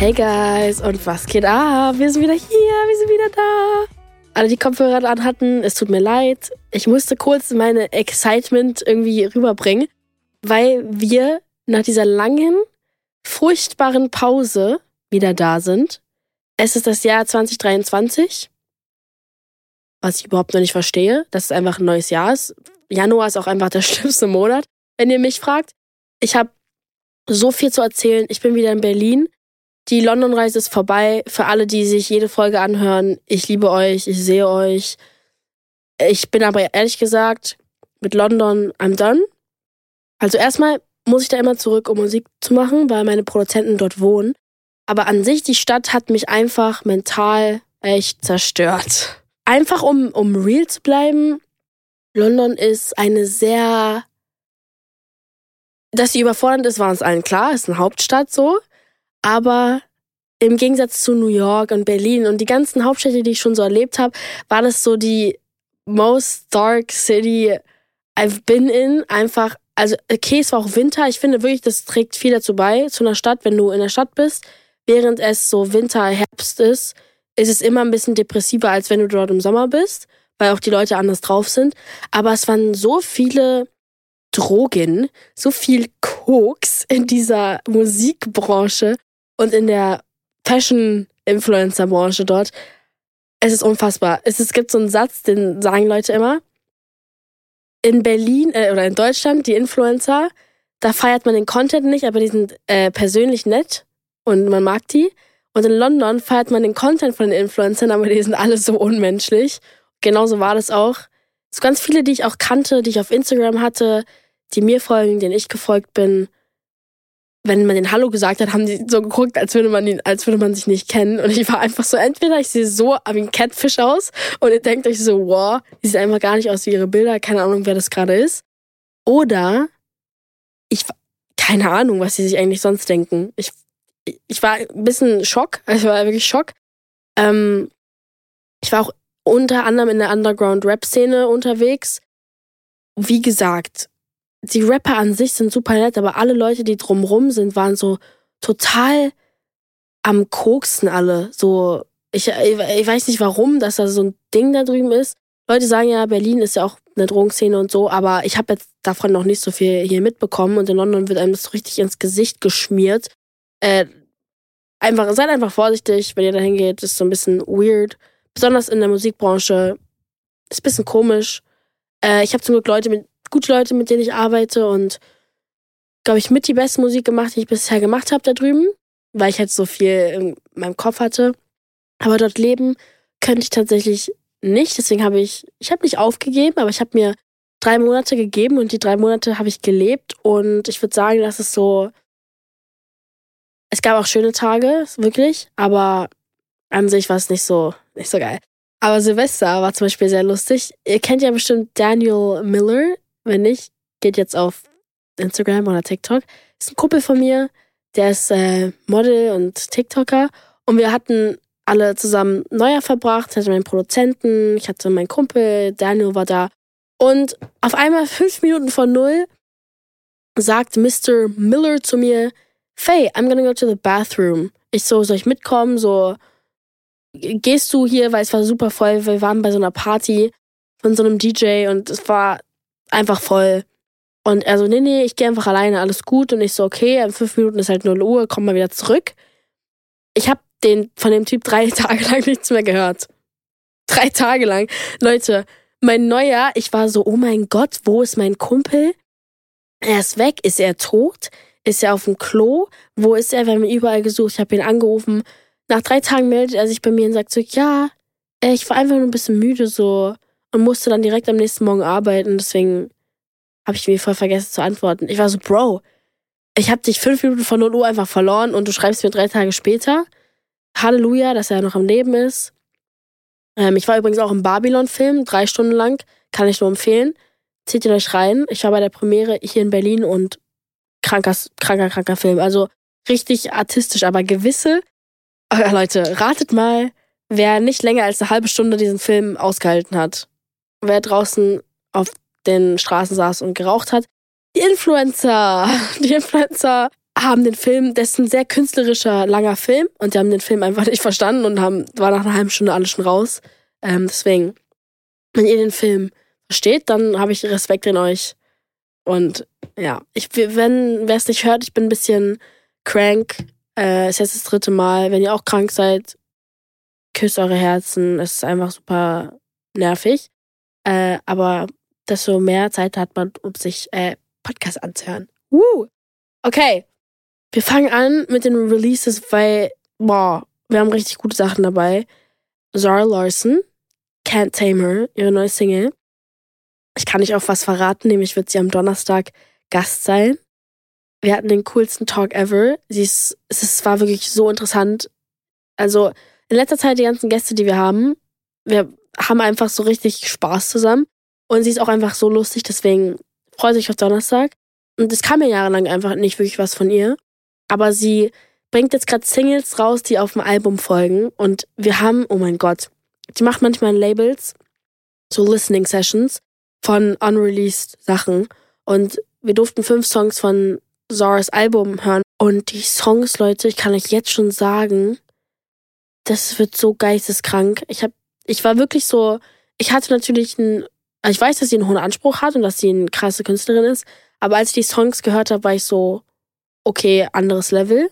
Hey guys, und was geht ab? Wir sind wieder hier, wir sind wieder da. Alle, die Kopfhörer an hatten, es tut mir leid. Ich musste kurz meine Excitement irgendwie rüberbringen, weil wir nach dieser langen, furchtbaren Pause wieder da sind. Es ist das Jahr 2023, was ich überhaupt noch nicht verstehe, dass es einfach ein neues Jahr ist. Januar ist auch einfach der schlimmste Monat, wenn ihr mich fragt. Ich habe so viel zu erzählen. Ich bin wieder in Berlin. Die London-Reise ist vorbei. Für alle, die sich jede Folge anhören, ich liebe euch, ich sehe euch. Ich bin aber ehrlich gesagt mit London I'm done. Also erstmal muss ich da immer zurück, um Musik zu machen, weil meine Produzenten dort wohnen. Aber an sich, die Stadt hat mich einfach mental echt zerstört. Einfach um, um real zu bleiben, London ist eine sehr. Dass sie überfordernd ist, war uns allen klar, ist eine Hauptstadt so. Aber im Gegensatz zu New York und Berlin und die ganzen Hauptstädte, die ich schon so erlebt habe, war das so die most dark city I've been in. Einfach, also okay, es war auch Winter. Ich finde wirklich, das trägt viel dazu bei, zu einer Stadt, wenn du in der Stadt bist. Während es so Winter, Herbst ist, ist es immer ein bisschen depressiver, als wenn du dort im Sommer bist, weil auch die Leute anders drauf sind. Aber es waren so viele Drogen, so viel Koks in dieser Musikbranche und in der Fashion-Influencer-Branche dort. Es ist unfassbar. Es, es gibt so einen Satz, den sagen Leute immer. In Berlin äh, oder in Deutschland, die Influencer, da feiert man den Content nicht, aber die sind äh, persönlich nett und man mag die. Und in London feiert man den Content von den Influencern, aber die sind alle so unmenschlich. Genauso war das auch. So ganz viele, die ich auch kannte, die ich auf Instagram hatte, die mir folgen, denen ich gefolgt bin wenn man den Hallo gesagt hat, haben die so geguckt, als würde man ihn, als würde man sich nicht kennen. Und ich war einfach so, entweder ich sehe so wie ein Catfish aus und ihr denkt euch so, wow, die sieht einfach gar nicht aus wie ihre Bilder, keine Ahnung, wer das gerade ist. Oder ich, keine Ahnung, was sie sich eigentlich sonst denken. Ich, ich war ein bisschen Schock, also ich war wirklich Schock. Ähm, ich war auch unter anderem in der Underground-Rap-Szene unterwegs. Wie gesagt, die Rapper an sich sind super nett, aber alle Leute, die drumrum sind, waren so total am Koksen alle. So, ich, ich weiß nicht warum, dass da so ein Ding da drüben ist. Leute sagen ja, Berlin ist ja auch eine Drogenszene und so, aber ich habe jetzt davon noch nicht so viel hier mitbekommen und in London wird einem das so richtig ins Gesicht geschmiert. Äh, einfach, seid einfach vorsichtig, wenn ihr da hingeht, ist so ein bisschen weird. Besonders in der Musikbranche. Ist ein bisschen komisch. Äh, ich habe zum Glück Leute, mit gute Leute, mit denen ich arbeite und glaube ich mit die beste Musik gemacht, die ich bisher gemacht habe da drüben, weil ich halt so viel in meinem Kopf hatte. Aber dort leben könnte ich tatsächlich nicht. Deswegen habe ich, ich habe nicht aufgegeben, aber ich habe mir drei Monate gegeben und die drei Monate habe ich gelebt und ich würde sagen, das ist so. Es gab auch schöne Tage, wirklich, aber an sich war es nicht so, nicht so geil. Aber Silvester war zum Beispiel sehr lustig. Ihr kennt ja bestimmt Daniel Miller, wenn nicht, geht jetzt auf Instagram oder TikTok. Ist ein Kumpel von mir, der ist äh, Model und TikToker. Und wir hatten alle zusammen Neujahr verbracht. Ich hatte meinen Produzenten, ich hatte meinen Kumpel, Daniel war da. Und auf einmal, fünf Minuten vor null, sagt Mr. Miller zu mir, Faye, I'm gonna go to the bathroom. Ich so, soll ich mitkommen? So, gehst du hier, weil es war super voll. Wir waren bei so einer Party von so einem DJ und es war einfach voll. Und er so, nee, nee, ich gehe einfach alleine, alles gut. Und ich so, okay, in fünf Minuten ist halt 0 Uhr, komm mal wieder zurück. Ich habe den von dem Typ drei Tage lang nichts mehr gehört. Drei Tage lang. Leute, mein Neujahr, ich war so, oh mein Gott, wo ist mein Kumpel? Er ist weg, ist er tot? Ist er auf dem Klo? Wo ist er? Wir haben ihn überall gesucht, ich habe ihn angerufen. Nach drei Tagen meldet er sich bei mir und sagt so, ja, ich war einfach nur ein bisschen müde, so und musste dann direkt am nächsten Morgen arbeiten. Deswegen habe ich mir voll vergessen zu antworten. Ich war so, Bro, ich habe dich fünf Minuten vor 0 Uhr einfach verloren und du schreibst mir drei Tage später. Halleluja, dass er noch am Leben ist. Ähm, ich war übrigens auch im Babylon-Film, drei Stunden lang. Kann ich nur empfehlen. Zieht ihn euch rein. Ich war bei der Premiere hier in Berlin und kranker, kranker, kranker Film. Also richtig artistisch, aber gewisse. Leute, ratet mal, wer nicht länger als eine halbe Stunde diesen Film ausgehalten hat wer draußen auf den Straßen saß und geraucht hat. Die Influencer. Die Influencer haben den Film, das ist ein sehr künstlerischer, langer Film und die haben den Film einfach nicht verstanden und haben, war nach einer halben Stunde alles schon raus. Ähm, deswegen, wenn ihr den Film versteht, dann habe ich Respekt in euch. Und ja, ich, wenn wer es nicht hört, ich bin ein bisschen crank. Äh, ist jetzt das dritte Mal. Wenn ihr auch krank seid, küsst eure Herzen. Es ist einfach super nervig. Äh, aber desto mehr Zeit hat man, um sich äh, Podcast anzuhören. Woo! Okay, wir fangen an mit den Releases, weil, boah, wir haben richtig gute Sachen dabei. Zara Larson, Can't Tame Her, ihre neue Single. Ich kann nicht auf was verraten, nämlich wird sie am Donnerstag Gast sein. Wir hatten den coolsten Talk ever. Sie ist, es war wirklich so interessant. Also in letzter Zeit die ganzen Gäste, die wir haben, wir haben einfach so richtig Spaß zusammen. Und sie ist auch einfach so lustig, deswegen freut sich auf Donnerstag. Und es kam ja jahrelang einfach nicht wirklich was von ihr. Aber sie bringt jetzt gerade Singles raus, die auf dem Album folgen. Und wir haben, oh mein Gott, die macht manchmal Labels, so Listening Sessions von unreleased Sachen. Und wir durften fünf Songs von Zoras Album hören. Und die Songs, Leute, ich kann euch jetzt schon sagen, das wird so geisteskrank. Ich hab, ich war wirklich so, ich hatte natürlich ein, ich weiß, dass sie einen hohen Anspruch hat und dass sie eine krasse Künstlerin ist. Aber als ich die Songs gehört habe, war ich so, okay, anderes Level.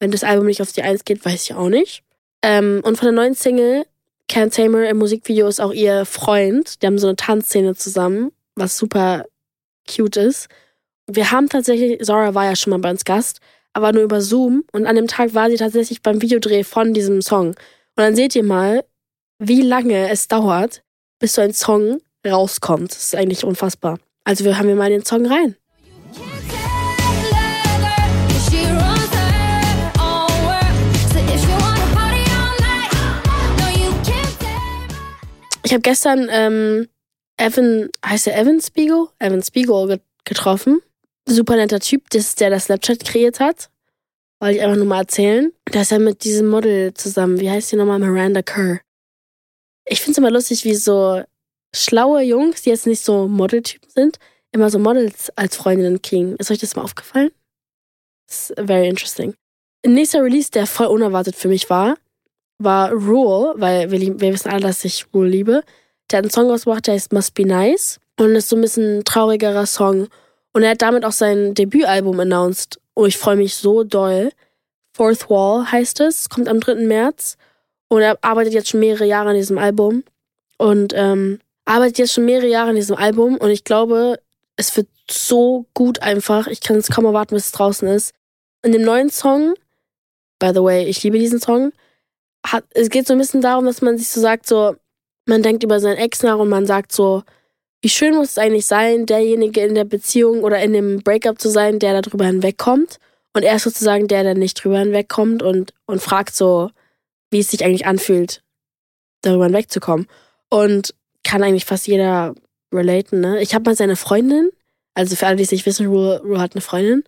Wenn das Album nicht auf die Eins geht, weiß ich auch nicht. Ähm, und von der neuen Single, Can't Tamer im Musikvideo ist auch ihr Freund. Die haben so eine Tanzszene zusammen, was super cute ist. Wir haben tatsächlich, Zora war ja schon mal bei uns Gast, aber nur über Zoom. Und an dem Tag war sie tatsächlich beim Videodreh von diesem Song. Und dann seht ihr mal, wie lange es dauert, bis so ein Song rauskommt. Das ist eigentlich unfassbar. Also wir haben wir mal den Song rein. Ich habe gestern ähm, Evan, heißt er Evan Spiegel? Evan Spiegel getroffen. Super netter Typ, das ist der, der Snapchat kreiert hat. Wollte ich einfach nur mal erzählen. Da ist er mit diesem Model zusammen. Wie heißt die nochmal? Miranda Kerr. Ich finde es immer lustig, wie so schlaue Jungs, die jetzt nicht so Modeltypen sind, immer so Models als Freundinnen kriegen. Ist euch das mal aufgefallen? Das ist very interesting. Nächster Release, der voll unerwartet für mich war, war Rule, weil wir, wir wissen alle, dass ich Rule liebe. Der hat einen Song ausgebracht, der heißt Must Be Nice und ist so ein bisschen ein traurigerer Song. Und er hat damit auch sein Debütalbum announced. Oh, ich freue mich so doll. Fourth Wall heißt es, kommt am 3. März. Und er arbeitet jetzt schon mehrere Jahre an diesem Album. Und ähm, arbeitet jetzt schon mehrere Jahre an diesem Album. Und ich glaube, es wird so gut einfach. Ich kann es kaum erwarten, bis es draußen ist. In dem neuen Song, by the way, ich liebe diesen Song, hat, es geht so ein bisschen darum, dass man sich so sagt, so, man denkt über seinen Ex nach und man sagt so, wie schön muss es eigentlich sein, derjenige in der Beziehung oder in dem Breakup zu sein, der darüber hinwegkommt. Und er ist sozusagen der, der nicht drüber hinwegkommt und, und fragt so, wie es sich eigentlich anfühlt, darüber hinwegzukommen. Und kann eigentlich fast jeder relaten, ne? Ich habe mal seine Freundin, also für alle, die es nicht wissen, Rue, Rue hat eine Freundin.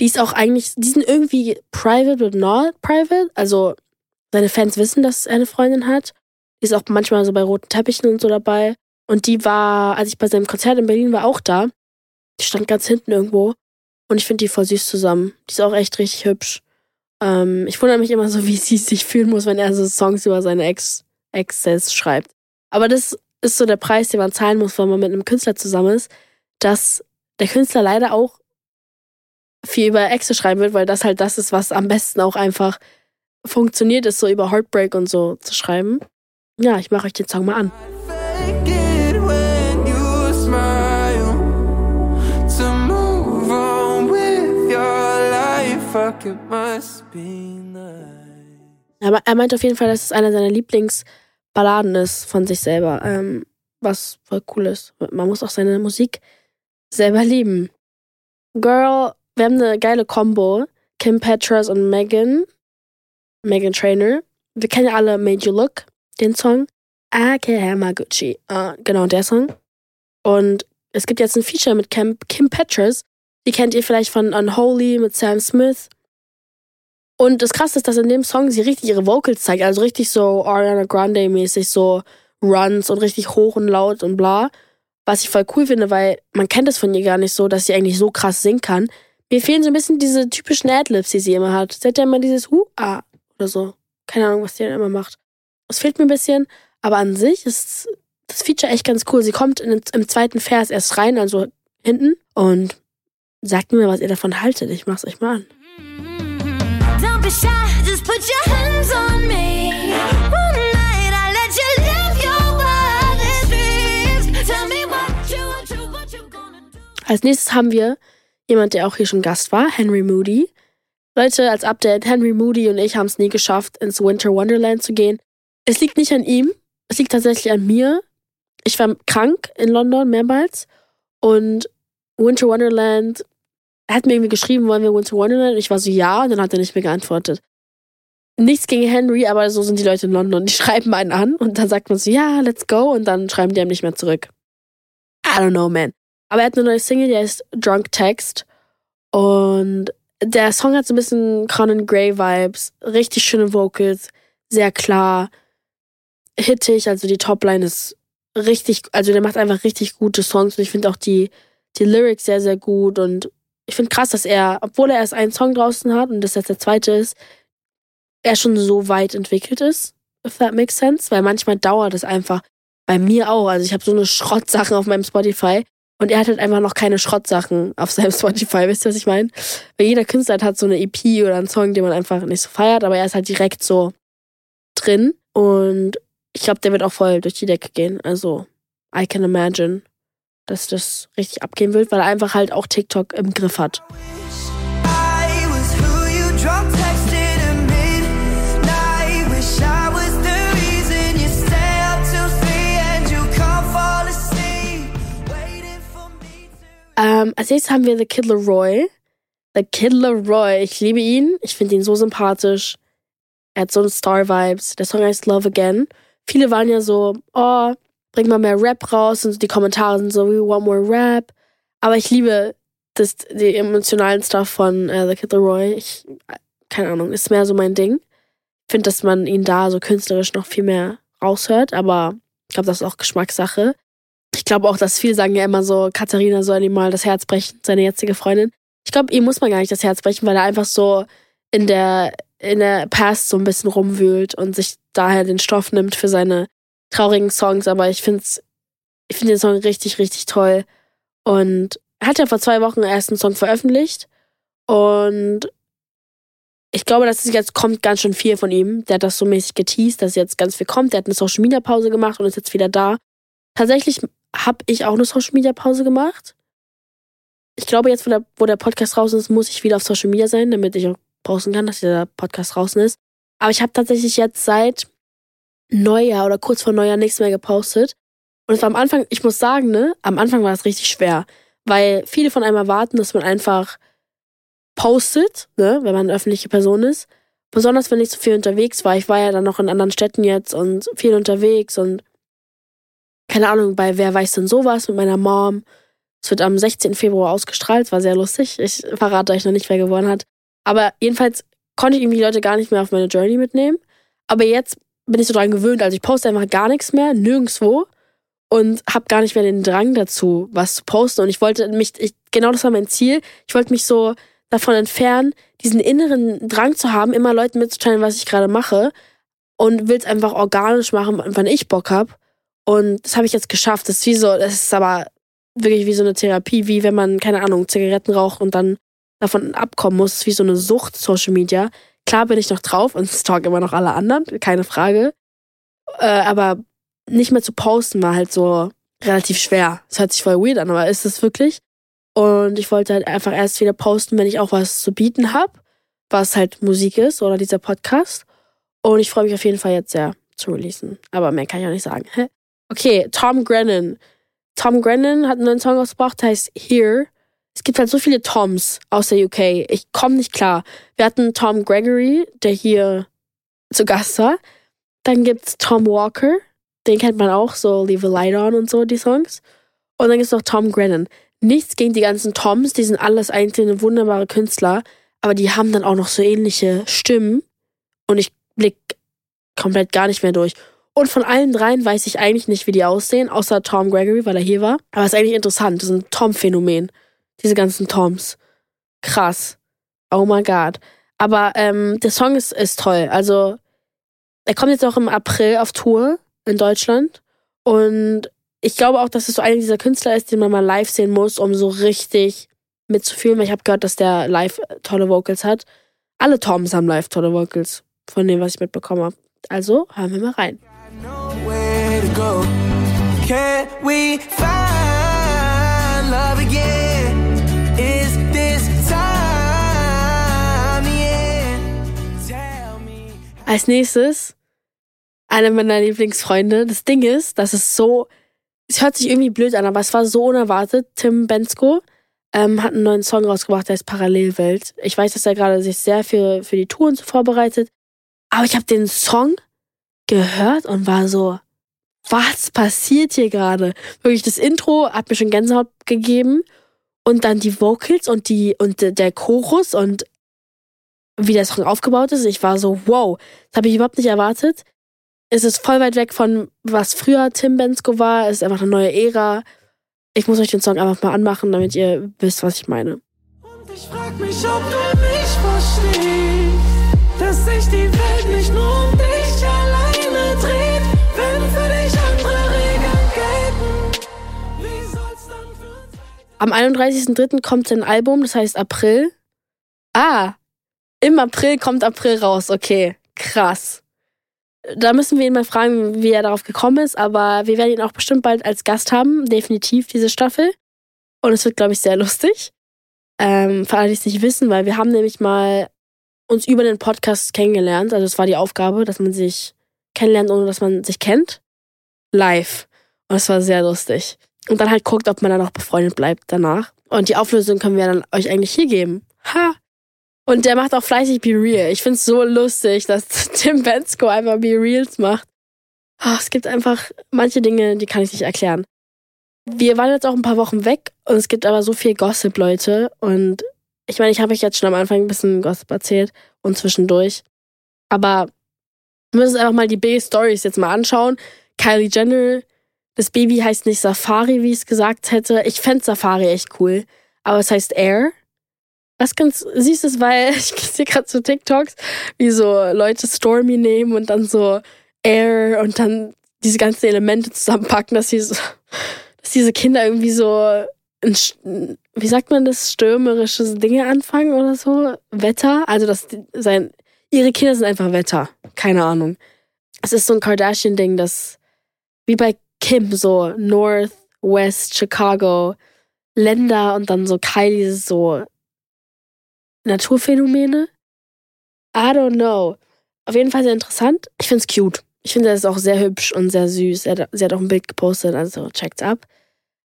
Die ist auch eigentlich, die sind irgendwie private, but not private. Also seine Fans wissen, dass er eine Freundin hat. Die ist auch manchmal so bei roten Teppichen und so dabei. Und die war, als ich bei seinem Konzert in Berlin war, auch da. Die stand ganz hinten irgendwo. Und ich finde die voll süß zusammen. Die ist auch echt richtig hübsch. Ähm, ich wundere mich immer so, wie sie sich fühlen muss, wenn er so Songs über seine Ex Exes schreibt. Aber das ist so der Preis, den man zahlen muss, wenn man mit einem Künstler zusammen ist, dass der Künstler leider auch viel über Exe schreiben wird, weil das halt das ist, was am besten auch einfach funktioniert, ist so über Heartbreak und so zu schreiben. Ja, ich mache euch den Song mal an. Aber er meint auf jeden Fall, dass es einer seiner Lieblingsballaden ist von sich selber. Ähm, was voll cool ist. Man muss auch seine Musik selber lieben. Girl, wir haben eine geile Combo. Kim Petras und Megan. Megan Trainer. Wir kennen ja alle Made You Look, den Song. I can have my Gucci. Uh, genau, der Song. Und es gibt jetzt ein Feature mit Kim, Kim Petras. Die kennt ihr vielleicht von Unholy mit Sam Smith. Und das Krasse ist, dass in dem Song sie richtig ihre Vocals zeigt. Also richtig so Ariana Grande-mäßig, so Runs und richtig hoch und laut und bla. Was ich voll cool finde, weil man kennt es von ihr gar nicht so, dass sie eigentlich so krass singen kann. Mir fehlen so ein bisschen diese typischen Adlibs, die sie immer hat. Sie hat ja immer dieses Hu, ah oder so. Keine Ahnung, was die dann immer macht. Das fehlt mir ein bisschen, aber an sich ist das Feature echt ganz cool. Sie kommt in, im zweiten Vers erst rein, also hinten, und sagt mir, was ihr davon haltet. Ich mach's euch mal an. Don't be shy, just put your hands on me. Als nächstes haben wir jemand, der auch hier schon Gast war, Henry Moody. Leute, als Update, Henry Moody und ich haben es nie geschafft, ins Winter Wonderland zu gehen. Es liegt nicht an ihm, es liegt tatsächlich an mir. Ich war krank in London mehrmals und Winter Wonderland, er hat mir irgendwie geschrieben, wollen wir Winter Wonderland? Ich war so, ja, und dann hat er nicht mehr geantwortet. Nichts gegen Henry, aber so sind die Leute in London. Die schreiben einen an und dann sagt man so, ja, let's go, und dann schreiben die einem nicht mehr zurück. I don't know, man. Aber er hat eine neue Single, die heißt Drunk Text. Und der Song hat so ein bisschen Conan Gray Vibes, richtig schöne Vocals, sehr klar, hittig, also die Topline ist richtig, also der macht einfach richtig gute Songs und ich finde auch die, die Lyrics sehr, sehr gut und ich finde krass, dass er, obwohl er erst einen Song draußen hat und das jetzt der zweite ist, er schon so weit entwickelt ist, if that makes sense, weil manchmal dauert es einfach, bei mir auch, also ich habe so eine Schrottsachen auf meinem Spotify und er hat halt einfach noch keine Schrottsachen auf seinem Spotify, wisst ihr, was ich meine? Weil jeder Künstler hat so eine EP oder einen Song, den man einfach nicht so feiert, aber er ist halt direkt so drin. Und ich glaube, der wird auch voll durch die Decke gehen. Also, I can imagine, dass das richtig abgehen wird, weil er einfach halt auch TikTok im Griff hat. Ähm, als nächstes haben wir The Kid Leroy. The Kid Leroy, ich liebe ihn. Ich finde ihn so sympathisch. Er hat so eine Star-Vibes. Der Song heißt Love Again. Viele waren ja so, oh, bring mal mehr Rap raus. Und die Kommentare sind so, we want more Rap. Aber ich liebe das, die emotionalen Stuff von äh, The Kid Leroy. Ich, keine Ahnung, ist mehr so mein Ding. Ich finde, dass man ihn da so künstlerisch noch viel mehr raushört, aber ich glaube, das ist auch Geschmackssache. Ich glaube auch, dass viele sagen ja immer so, Katharina soll ihm mal das Herz brechen, seine jetzige Freundin. Ich glaube, ihm muss man gar nicht das Herz brechen, weil er einfach so in der, in der Past so ein bisschen rumwühlt und sich daher den Stoff nimmt für seine traurigen Songs. Aber ich finde ich find den Song richtig, richtig toll. Und er hat ja vor zwei Wochen erst einen Song veröffentlicht. Und ich glaube, dass es jetzt kommt ganz schön viel von ihm. Der hat das so mäßig geteased, dass jetzt ganz viel kommt. Der hat eine Social Media Pause gemacht und ist jetzt wieder da. Tatsächlich habe ich auch eine Social Media Pause gemacht. Ich glaube, jetzt, wo der, wo der Podcast draußen ist, muss ich wieder auf Social Media sein, damit ich auch posten kann, dass der Podcast draußen ist. Aber ich habe tatsächlich jetzt seit Neujahr oder kurz vor Neujahr nichts mehr gepostet. Und es war am Anfang, ich muss sagen, ne, am Anfang war es richtig schwer, weil viele von einem erwarten, dass man einfach postet, ne, wenn man eine öffentliche Person ist. Besonders wenn ich so viel unterwegs war. Ich war ja dann noch in anderen Städten jetzt und viel unterwegs und keine Ahnung, bei Wer weiß denn sowas mit meiner Mom. Es wird am 16. Februar ausgestrahlt, war sehr lustig. Ich verrate euch noch nicht, wer gewonnen hat. Aber jedenfalls konnte ich irgendwie die Leute gar nicht mehr auf meine Journey mitnehmen. Aber jetzt bin ich so dran gewöhnt. Also ich poste einfach gar nichts mehr, nirgendwo. Und habe gar nicht mehr den Drang dazu, was zu posten. Und ich wollte mich, ich, genau das war mein Ziel. Ich wollte mich so davon entfernen, diesen inneren Drang zu haben, immer Leuten mitzuteilen, was ich gerade mache. Und will es einfach organisch machen, wann ich Bock habe. Und das habe ich jetzt geschafft. Das ist wie so, das ist aber wirklich wie so eine Therapie, wie wenn man, keine Ahnung, Zigaretten raucht und dann davon abkommen muss. Das ist wie so eine Sucht, Social Media. Klar bin ich noch drauf und stalk immer noch alle anderen, keine Frage. Äh, aber nicht mehr zu posten war halt so relativ schwer. Das hört sich voll weird an, aber ist es wirklich? Und ich wollte halt einfach erst wieder posten, wenn ich auch was zu bieten habe, was halt Musik ist oder dieser Podcast. Und ich freue mich auf jeden Fall jetzt sehr zu releasen. Aber mehr kann ich auch nicht sagen. Okay, Tom Grennan. Tom Grennan hat einen neuen Song ausgebracht, heißt Here. Es gibt halt so viele Toms aus der UK. Ich komme nicht klar. Wir hatten Tom Gregory, der hier zu Gast war. Dann gibt's Tom Walker. Den kennt man auch, so Leave a Light On und so, die Songs. Und dann gibt's noch Tom Grennan. Nichts gegen die ganzen Toms, die sind alles einzelne wunderbare Künstler, aber die haben dann auch noch so ähnliche Stimmen. Und ich blick komplett gar nicht mehr durch. Und von allen dreien weiß ich eigentlich nicht, wie die aussehen, außer Tom Gregory, weil er hier war. Aber es ist eigentlich interessant. Das ist ein Tom-Phänomen. Diese ganzen Toms. krass. Oh my god. Aber ähm, der Song ist, ist toll. Also, er kommt jetzt auch im April auf Tour in Deutschland. Und ich glaube auch, dass es so einer dieser Künstler ist, den man mal live sehen muss, um so richtig mitzufühlen, weil ich habe gehört, dass der live tolle Vocals hat. Alle Toms haben live tolle Vocals, von dem, was ich mitbekommen habe. Also hören wir mal rein. Als nächstes eine meiner Lieblingsfreunde. Das Ding ist, dass es so es hört sich irgendwie blöd an, aber es war so unerwartet. Tim Bensko ähm, hat einen neuen Song rausgebracht, der ist Parallelwelt. Ich weiß, dass er gerade sich sehr für, für die Touren so vorbereitet. Aber ich habe den Song gehört und war so, was passiert hier gerade? Wirklich, das Intro hat mir schon Gänsehaut gegeben. Und dann die Vocals und die und der Chorus und wie der Song aufgebaut ist. Ich war so, wow, das habe ich überhaupt nicht erwartet es ist voll weit weg von was früher Tim Bensko war. Es ist einfach eine neue Ära. Ich muss euch den Song einfach mal anmachen, damit ihr wisst, was ich meine. Und ich frag mich, ob du mich verstehst, dass sich die Welt nicht nur um dich alleine dreht, wenn für dich andere Regeln gelten. Wie soll's dann für uns Am 31.03. kommt sein Album, das heißt April. Ah, im April kommt April raus, okay, krass da müssen wir ihn mal fragen, wie er darauf gekommen ist, aber wir werden ihn auch bestimmt bald als Gast haben, definitiv diese Staffel. Und es wird, glaube ich, sehr lustig. Ähm, für alle, die es nicht wissen, weil wir haben nämlich mal uns über den Podcast kennengelernt. Also es war die Aufgabe, dass man sich kennenlernt, ohne dass man sich kennt. Live. Und es war sehr lustig. Und dann halt guckt, ob man dann auch befreundet bleibt danach. Und die Auflösung können wir dann euch eigentlich hier geben. Ha! Und der macht auch fleißig Be Real. Ich find's so lustig, dass Tim Bensko einfach Be Reals macht. Oh, es gibt einfach manche Dinge, die kann ich nicht erklären. Wir waren jetzt auch ein paar Wochen weg und es gibt aber so viel Gossip, Leute. Und ich meine, ich habe euch jetzt schon am Anfang ein bisschen Gossip erzählt und zwischendurch. Aber wir müssen uns einfach mal die B-Stories jetzt mal anschauen. Kylie Jenner, das Baby heißt nicht Safari, wie ich es gesagt hätte. Ich fände Safari echt cool. Aber es heißt Air. Was ganz süß ist, weil ich sehe gerade so TikToks, wie so Leute Stormy nehmen und dann so Air und dann diese ganzen Elemente zusammenpacken, dass, sie so, dass diese Kinder irgendwie so, ein, wie sagt man das, stürmerische Dinge anfangen oder so. Wetter, also dass sein, ihre Kinder sind einfach Wetter. Keine Ahnung. Es ist so ein Kardashian-Ding, das wie bei Kim so North, West, Chicago, Länder und dann so Kylie so Naturphänomene? I don't know. Auf jeden Fall sehr interessant. Ich finde es cute. Ich finde, er ist auch sehr hübsch und sehr süß. sie hat auch ein Bild gepostet, also checkt's ab.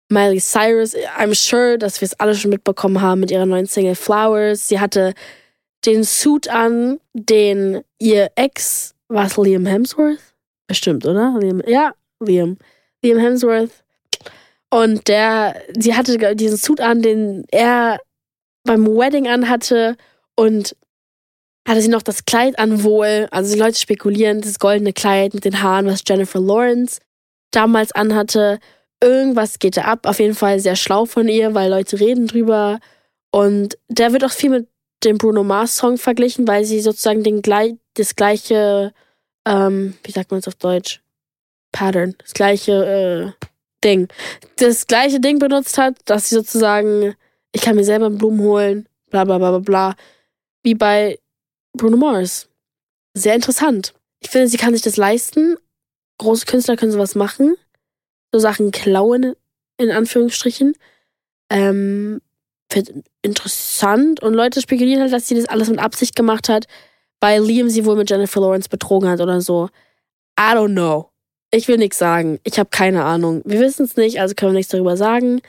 Miley Cyrus, I'm sure, dass wir es alle schon mitbekommen haben mit ihrer neuen Single Flowers. Sie hatte den Suit an, den ihr Ex, war es Liam Hemsworth? Bestimmt, oder? Liam, ja, Liam. Liam Hemsworth. Und der, sie hatte diesen Suit an, den er beim Wedding anhatte und hatte sie noch das Kleid an wohl. Also die Leute spekulieren, das goldene Kleid mit den Haaren, was Jennifer Lawrence damals anhatte. Irgendwas geht da ab. Auf jeden Fall sehr schlau von ihr, weil Leute reden drüber. Und der wird auch viel mit dem Bruno Mars Song verglichen, weil sie sozusagen den das gleiche, ähm, wie sagt man es auf Deutsch? Pattern, das gleiche äh, Ding. Das gleiche Ding benutzt hat, dass sie sozusagen ich kann mir selber Blumen holen, bla bla bla bla bla. Wie bei Bruno Mars. Sehr interessant. Ich finde, sie kann sich das leisten. Große Künstler können sowas machen. So Sachen klauen, in Anführungsstrichen. Ähm, finde interessant. Und Leute spekulieren halt, dass sie das alles mit Absicht gemacht hat, weil Liam sie wohl mit Jennifer Lawrence betrogen hat oder so. I don't know. Ich will nichts sagen. Ich habe keine Ahnung. Wir wissen es nicht, also können wir nichts darüber sagen.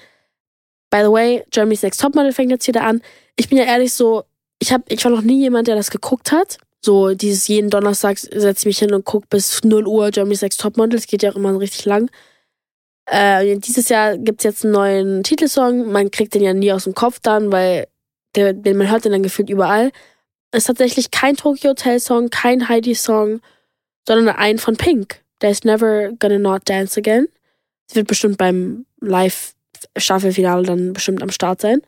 By the way, Germany's Next Topmodel fängt jetzt wieder an. Ich bin ja ehrlich so, ich, hab, ich war noch nie jemand, der das geguckt hat. So dieses jeden Donnerstag setze ich mich hin und gucke bis 0 Uhr Germany's Next Topmodel. Das geht ja auch immer richtig lang. Äh, dieses Jahr gibt's jetzt einen neuen Titelsong. Man kriegt den ja nie aus dem Kopf dann, weil der, den, man hört den dann gefühlt überall. Es ist tatsächlich kein Tokyo Hotel Song, kein Heidi Song, sondern ein von Pink. Ist Never Gonna Not Dance Again. Sie wird bestimmt beim Live Staffelfinale dann bestimmt am Start sein.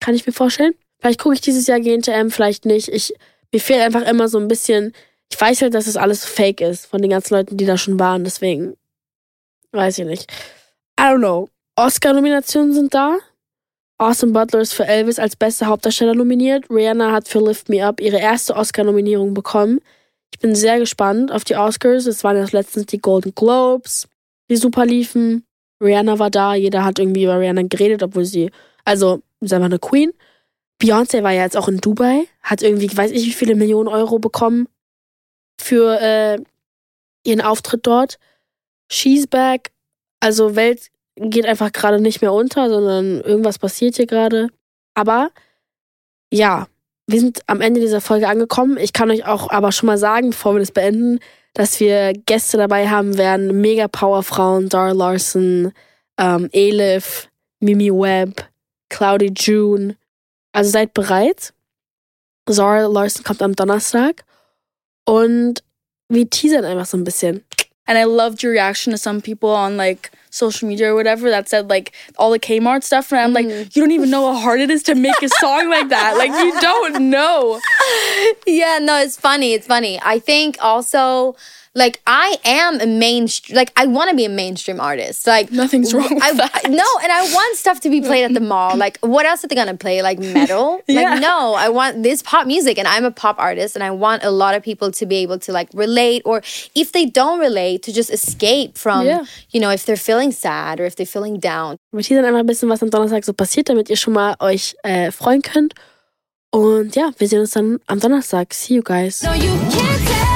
Kann ich mir vorstellen. Vielleicht gucke ich dieses Jahr GNTM, vielleicht nicht. Ich, mir fehlt einfach immer so ein bisschen. Ich weiß halt, dass das alles fake ist von den ganzen Leuten, die da schon waren. Deswegen weiß ich nicht. I don't know. Oscar-Nominationen sind da. Austin Butler ist für Elvis als bester Hauptdarsteller nominiert. Rihanna hat für Lift Me Up ihre erste Oscar-Nominierung bekommen. Ich bin sehr gespannt auf die Oscars. Es waren jetzt letztens die Golden Globes, die super liefen. Rihanna war da, jeder hat irgendwie über Rihanna geredet, obwohl sie, also, ist einfach eine Queen. Beyoncé war ja jetzt auch in Dubai, hat irgendwie, weiß ich, wie viele Millionen Euro bekommen für äh, ihren Auftritt dort. She's back. Also Welt geht einfach gerade nicht mehr unter, sondern irgendwas passiert hier gerade. Aber ja, wir sind am Ende dieser Folge angekommen. Ich kann euch auch aber schon mal sagen, bevor wir das beenden, dass wir Gäste dabei haben werden. Mega Powerfrauen, Dara Larson, ähm, Elif, Mimi Webb, Cloudy June. Also seid bereit. Zara Larson kommt am Donnerstag. Und wir teasern einfach so ein bisschen. And I loved your reaction to some people on like social media or whatever that said like all the Kmart stuff. And I'm like, mm. you don't even know how hard it is to make a song like that. Like, you don't know. Yeah, no, it's funny. It's funny. I think also like I am a mainstream like I want to be a mainstream artist. Like Nothing's wrong with I, that. No, and I want stuff to be played at the mall. Like what else are they gonna play? Like metal? Yeah. Like no, I want this pop music and I'm a pop artist and I want a lot of people to be able to like relate or if they don't relate to just escape from Yeah. you know if they're feeling sad or if they're feeling down. Wir teasern einfach ein bisschen, was am Donnerstag so passiert, damit ihr schon mal euch äh, freuen könnt. Und ja, wir sehen uns dann am Donnerstag. See you guys. No, you can't tell